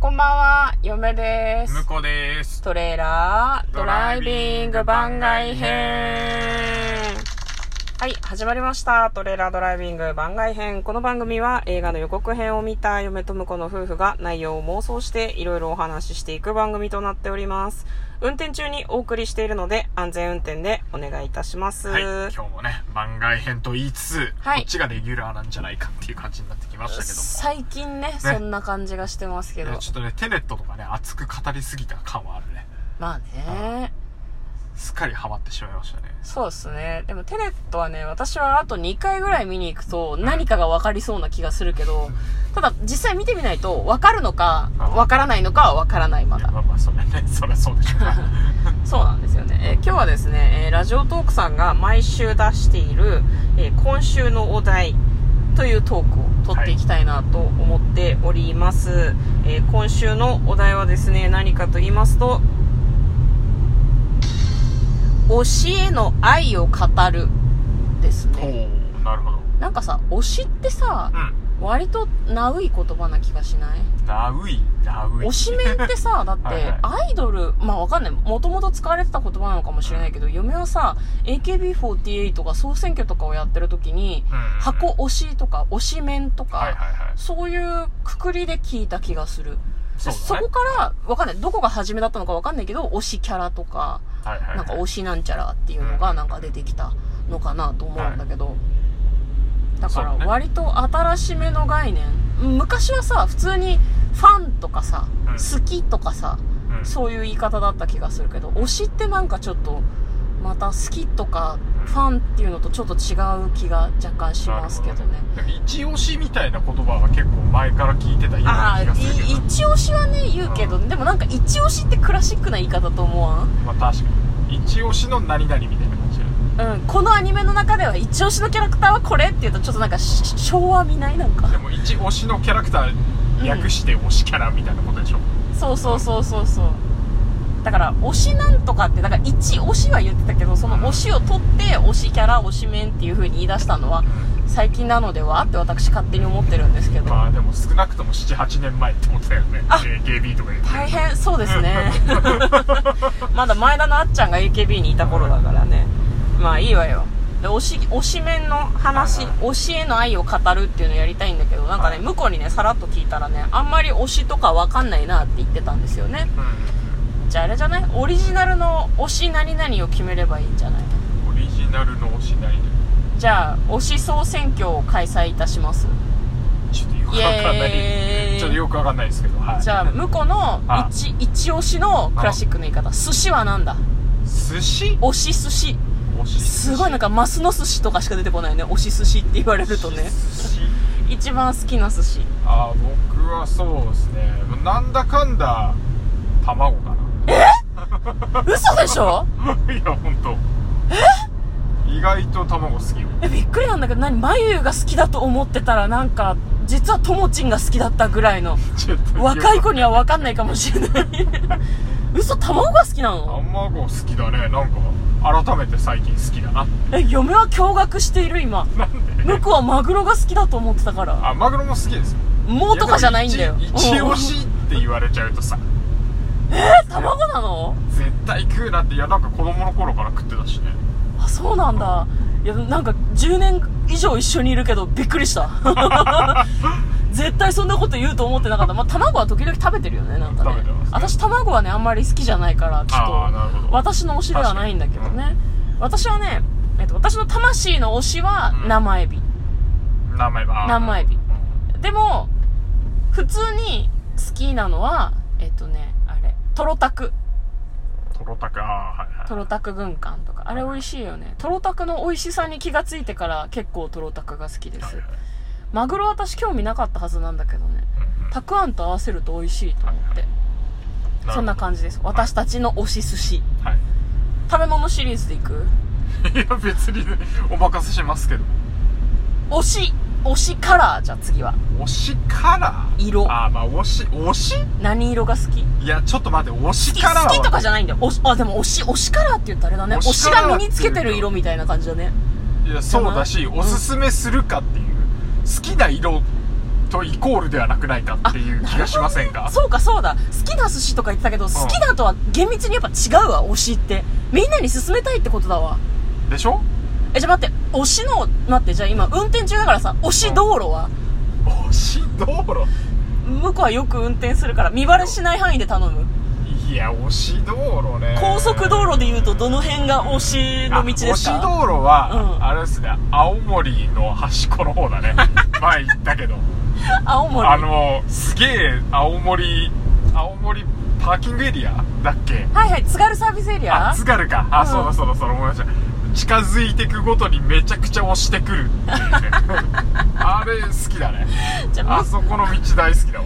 こんばんは、嫁です。向こうです。トレーラードライビング番外編。はい、始まりました。トレーラードライビング番外編。この番組は映画の予告編を見た嫁と婿の夫婦が内容を妄想していろいろお話ししていく番組となっております。運転中にお送りしているので安全運転でお願いいたします。はい、今日もね、番外編と言いつつ、はいこっちがレギュラーなんじゃないかっていう感じになってきましたけども。最近ねそんな感じがしてますけど。いやちょっとね、テネットとかね、熱く語りすぎた感はあるね。まあね。すっかりハマってしまいましたね。そうですね。でもテネットはね、私はあと2回ぐらい見に行くと何かが分かりそうな気がするけど、ただ実際見てみないと分かるのかうん分からないのかは分からないまだ。まあまあ、それね、そりゃそうでしょうね。そうなんですよね。えー今日はですね、えーラジオトークさんが毎週出している、えー今週のお題というトークを取っていきたいなと思っております。えー今週のお題はですね、何かと言いますと、推しへの愛を語るですおね。ー、なるほど。なんかさ、推しってさう、ん。割とナウい言葉な気がしない？ナウイ、ナウイ。推しメンってさ、だってはいはい、アイドル、まあわかんない。もともと使われてた言葉なのかもしれないけど、嫁はさ、AKB48 が総選挙とかをやってる時に、うんうんうん箱推しとか、推しメンとか、はいはいはい。そういうくくりで聞いた気がする。そこから、わかんない。どこが初めだったのかわかんないけど、推しキャラとか。なんか推しなんちゃらっていうのがなんか出てきたのかなと思うんだけど、だから割と新しめの概念。昔はさ普通にファンとかさ、うん。好きとかさうん。そういう言い方だった気がするけど推しってなんかちょっとまた好きとかファンっていうのとちょっと違う気が若干しますけどね。なんか一押しみたいな言葉は結構前から聞いてたようあなあ気がするけど。い一押しはね言うけど、でもなんか一押しってクラシックな言い方と思わん？まあ確かに。一押しの何々みたいな感じうん、このアニメの中では一押しのキャラクターはこれって言うとちょっとなんかし昭和見ない？なんか。でも一推しのキャラクター略して推しキャラみたいなことでしょ、そうそうそうそうそうだから推しなんとかってだから一推しは言ってたけどその推しを取って推しキャラ推しメンっていう風に言い出したのは最近なのではって私勝手に思ってるんですけど。まあでも少なくとも78年前って思ってたよね。あ AKB とか大変そうですね。まだ前田のあっちゃんが AKB にいた頃だからね。まあいいわよ。で推し推しメンの話はいはい。推しへの愛を語るっていうのをやりたいんだけどなんかねはい。向こうにねさらっと聞いたらねあんまり推しとかわかんないなって言ってたんですよね。うじゃああれじゃない？オリジナルの推し何々を決めればいいんじゃない？んオリジナルの推しなりで。じゃあ推し総選挙を開催いたします。ちょっとよくわかんない。ちょっとよくわかんないですけどはい。じゃあ向こうのあ 一一押しのクラシックの言い方。寿司はなんだ？寿司？推し寿司。すごいなんかマスの寿司とかしか出てこないね。推し寿司って言われるとね。寿司？一番好きな寿司。あ僕はそうですね。なんだかんだ卵か嘘でしょ？な いや本当。意外と卵好きよ。えびっくりなんだけど何？眉が好きだと思ってたらなんか実はともちんが好きだったぐらいの。ちょっと若い子には分かんないかもしれない。嘘卵が好きなの？卵好きだね。なんか改めて最近好きだなえ嫁は驚愕している今。なんで？向こうはマグロが好きだと思ってたから。あマグロも好きですよ。もうとかじゃないんだよ。一押しって言われちゃうとさえ 卵なの？絶対食うなっていやなんか子供の頃から食ってたしね。あそうなんだ。いやなんか10年以上一緒にいるけどびっくりした。絶対そんなこと言うと思ってなかった。まあ卵は時々食べてるよねなんかね。ね。私卵はねあんまり好きじゃないからちょっああなるほど。と私の推しではないんだけどね、私はね、えっと、私の魂の推しはうん。生エビ、生エビ。うん。でも普通に好きなのはえっとねトロタク。トロタクああはいはい。トロタク軍艦とか。あれ美味しいよね。トロタクの美味しさに気がついてから結構トロタクが好きです。はいはい。マグロ私興味なかったはずなんだけどね。うんうん。たくあんと合わせると美味しいと思って。そんな感じです。私たちの推し寿司。はい。食べ物シリーズでいく？いや別にねお任せしますけど。推し推しカラーじゃあ次は。推しカラー？色。ああまあ推し推し？何色が好き？いやちょっと待って推しカラーは？好きとかじゃないんだよ。推しあでも推し推しカラーって言ったらあれだね。推推ししカラーってが身につけてる色みたいな感じだね。いやそうだしおすすめするかっていう好きな色とイコールではなくないかっていう気がしませんか？そうかそうだ。好きな寿司とか言ってたけど、好きだとは厳密にやっぱ違うわ推しって。みんなに勧めたいってことだわ。でしょ？えじゃあ待って推しの待ってじゃあ今運転中だからさ推し道路は、推し道路？向こうはよく運転するから見バレしない範囲で頼む。いや推し道路ね。高速道路で言うとどの辺が推しの道ですか？あ推し道路は、うん。あれですね青森の端っこの方だね。前言ったけど。青森？あのすげえ青森青森パーキングエリアだっけ？はいはい津軽サービスエリア？あ津軽か。あ、うん。そうだそうだそうだ思いました近づいてくごとにめちゃくちゃ押してくるっていうね。あれ好きだね。じゃあむあそこの道大好きだわ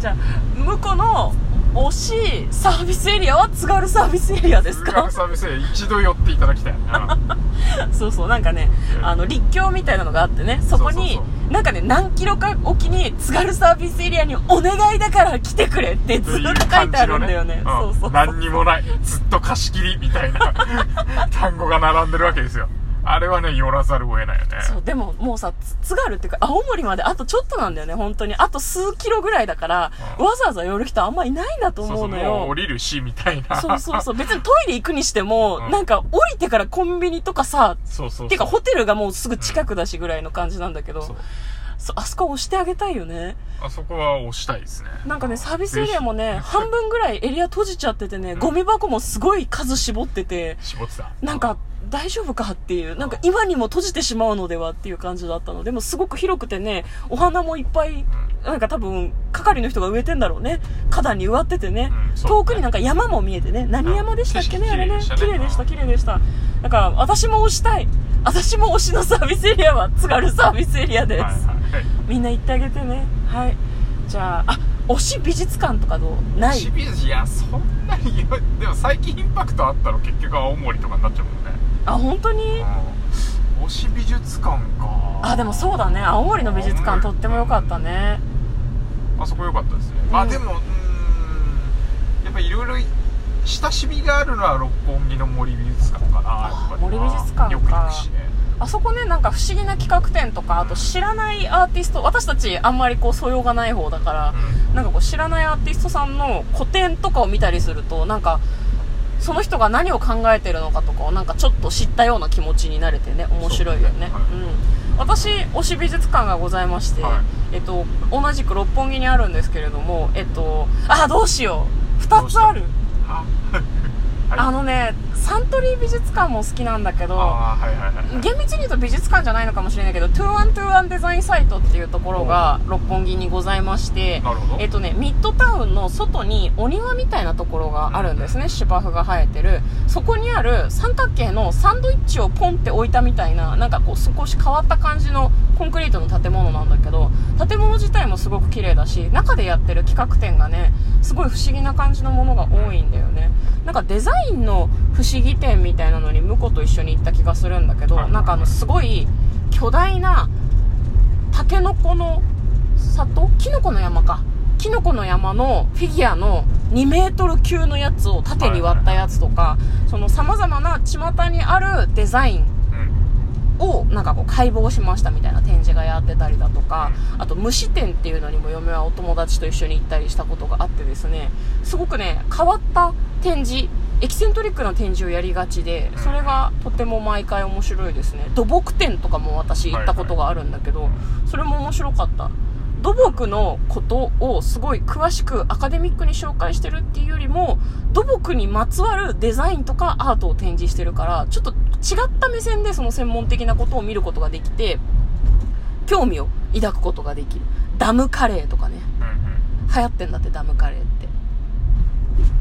じゃあ向こうの推しサービスエリアは津軽サービスエリアです津か軽サービスエリア一度寄っていただきたい、う んそうそうなんかねうんあの立教みたいなのがあってねそこになんかね何キロかおきに津軽サービスエリアにお願いだから来てくれってずっと書いてあるんだよね うん。そうそう。何にもないずっと貸し切りみたいな 単語が並んでるわけですよあれはね寄らざるを得ないよね。そうでももうさつ津軽っていうか青森まであとちょっとなんだよね本当に。あと数キロぐらいだから、うん。わざわざ寄る人あんまいないんだとそうそうう思のよもう降りるしみたいな。そうそうそう 別にトイレ行くにしても、うん。なんか降りてからコンビニとかさそうそうそう。てかホテルがもうすぐ近くだしぐらいの感じなんだけど、そうそうあそこ押してあげたいよね。あそこは押したいですね。なんかねサービスエリアもねぜ半分ぐらいエリア閉じちゃっててね、ん。ゴミ箱もすごい数絞っててひ絞ってた。なんか大丈夫かっていうなんか今にも閉じてしまうのではっていう感じだったの。でもすごく広くてねお花もいっぱいなんか多分係の人が植えてんだろうね。花壇に植わっててね、遠くになんか山も見えてね。何山でしたっけね、うんあれね。綺麗でした綺麗でした。だから私も推したい。私も推しのサービスエリアは津軽サービスエリアです、はいはい。みんな行ってあげてね。はい。じゃああ推し美術館とかどう？ない。清水いやそんなにでも最近インパクトあったの結局青森とかになっちゃうもんね。あ本当に？うん。推し美術館か。あでもそうだね。青森の美術館とっても良かったね。あそこ良かったですね、うん。あでもうーん。やっぱいろいろ親しみがあるのは六本木の森美術館かなやっぱりな。森美術館か。よく行くしねあそこねなんか不思議な企画展とかあと知らないアーティスト私たちあんまりこう素養がない方だから、なんかこう知らないアーティストさんの個展とかを見たりするとなんかその人が何を考えてるのかとかをなんかちょっと知ったような気持ちになれてね面白いよね。そうねはい。うん、私推し美術館がございまして、はい。えっと、同じく六本木にあるんですけれどもえっとあどうしよう。2つある。あのねサントリー美術館も好きなんだけど厳密に言うと美術館じゃないのかもしれないけど2121デザインサイトっていうところが六本木にございましてえっとねミッドタウンの外にお庭みたいなところがあるんですね。芝生が生えてる。そこにある三角形のサンドイッチをポンって置いたみたいななんかこう少し変わった感じのコンクリートの建物なんだけど建物自体もすごく綺麗だし中でやってる企画展がねすごい不思議な感じのものが多いんだよね。なんかデザインの不思議展みたいなのに婿と一緒に行った気がするんだけどはいなんかあのすごい巨大なタケノコの里？キノコの山か。キノコの山のフィギュアの2メートル級のやつを縦に割ったやつとか、その様々な巷にあるデザインうん。をなんかこう解剖しましたみたいな展示がやってたりだとか、あと虫展っていうのにも嫁はお友達と一緒に行ったりしたことがあってですね、すごくね、変わった展示、エキセントリックな展示をやりがちで、それがとても毎回面白いですね。土木展とかも私行ったことがあるんだけど、それも面白かった。土木のことをすごい詳しくアカデミックに紹介してるっていうよりも土木にまつわるデザインとかアートを展示してるからちょっと違った目線でその専門的なことを見ることができて興味を抱くことができる。ダムカレーとかね。うん。流行ってんだってダムカレーって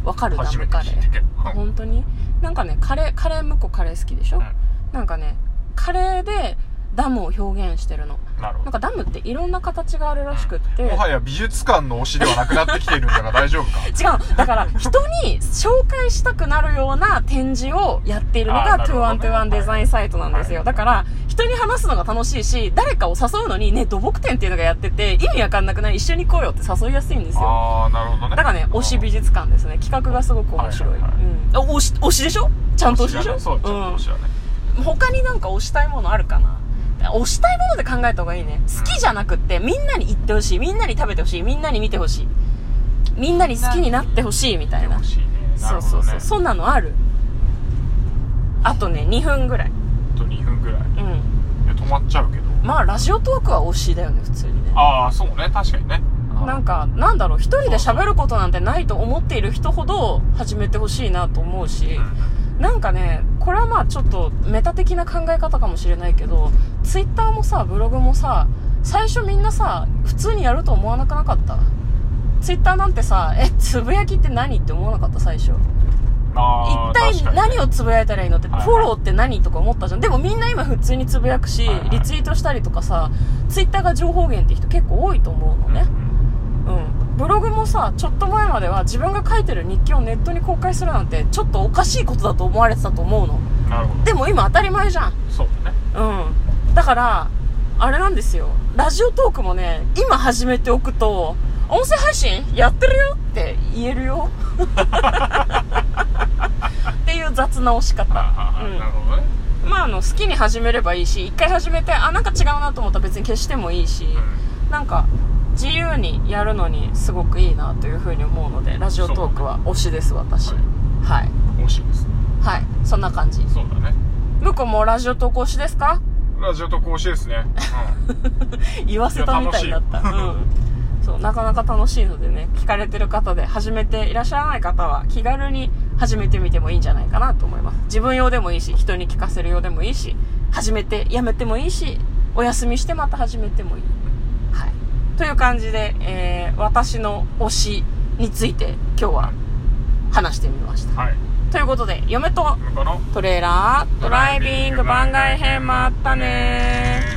わかるダうん初めてムカレーあ本当に？なんかねカレーカレー向こうカレー好きでしょ、うん。なんかねカレーでダムを表現してるの。なるほど。なんかダムっていろんな形があるらしくって、もはや美術館の推しではなくなってきているんだが 大丈夫か？違う。だから人に紹介したくなるような展示をやっているのがあーなるほどね。2121デザインサイトなんですよ、はい。だから人に話すのが楽しいし誰かを誘うのにね土木展っていうのがやってて意味わかんなくない？一緒に来いよって誘いやすいんですよああなるほどねだからね推し美術館ですね企画がすごく面白い、はいはいはいうん、あ推し推しでしょ？ちゃんと推しでしょ？ねそうちゃんと推しだねうん、他になんか推したいものあるかな？推したいもので考えた方がいいね。好きじゃなくって、みんなに言ってほしい。みんなに食べてほしい。みんなに見てほしい。みんなに好きになってほしいみたいな欲。しいねなそうそうそう。そんなのある。あとね、2分ぐらい。あと2分ぐらい。うん。いや止まっちゃうけど。まあ、ラジオトークは推しだよね、普通にね。ああそうね。確かにね。なんか、なんだろう、一人で喋ることなんてないと思っている人ほど始めてほしいなと思うし、なんかね、これはまあちょっとメタ的な考え方かもしれないけど、ツイッターもさ、ブログもさ、最初みんなさ、普通にやると思わなくなかった？ツイッターなんてさ、え、つぶやきって何って思わなかった最初？あ一体何をつぶやいたらいいのって、はいフォローって何とか思ったじゃん。でもみんな今普通につぶやくしリツイートしたりとかさ、ツイッターが情報源って人結構多いと思うのね。うん。ブログもさ、ちょっと前までは自分が書いてる日記をネットに公開するなんて、ちょっとおかしいことだと思われてたと思うの。なるほどでも今当たり前じゃん。そうだねうん。だから、あれなんですよ。ラジオトークもね、今始めておくと、音声配信やってるよって言えるよ。っていう雑な押し方。んなるほどねまあ、あの、好きに始めればいいし、一回始めて、あ、なんか違うなと思ったら別に消してもいいし、なんか、自由にやるのにすごくいいなというふうに思うので、ラジオトークは推しです、私。はいはい。惜しいですねはい。そんな感じ。そうだね向こうもラジオトーク推しですか？ラジオと講師ですね 言わせたみたいになった。いや楽しいうん。そう、なかなか楽しいのでね、聞かれてる方で始めていらっしゃらない方は気軽に始めてみてもいいんじゃないかなと思います。自分用でもいいし、人に聞かせる用でもいいし、始めてやめてもいいし、お休みしてまた始めてもいい。はい。という感じで、えー、私の推しについて今日は話してみました。はいということで、嫁とトレーラードライビング番外編もあったねー。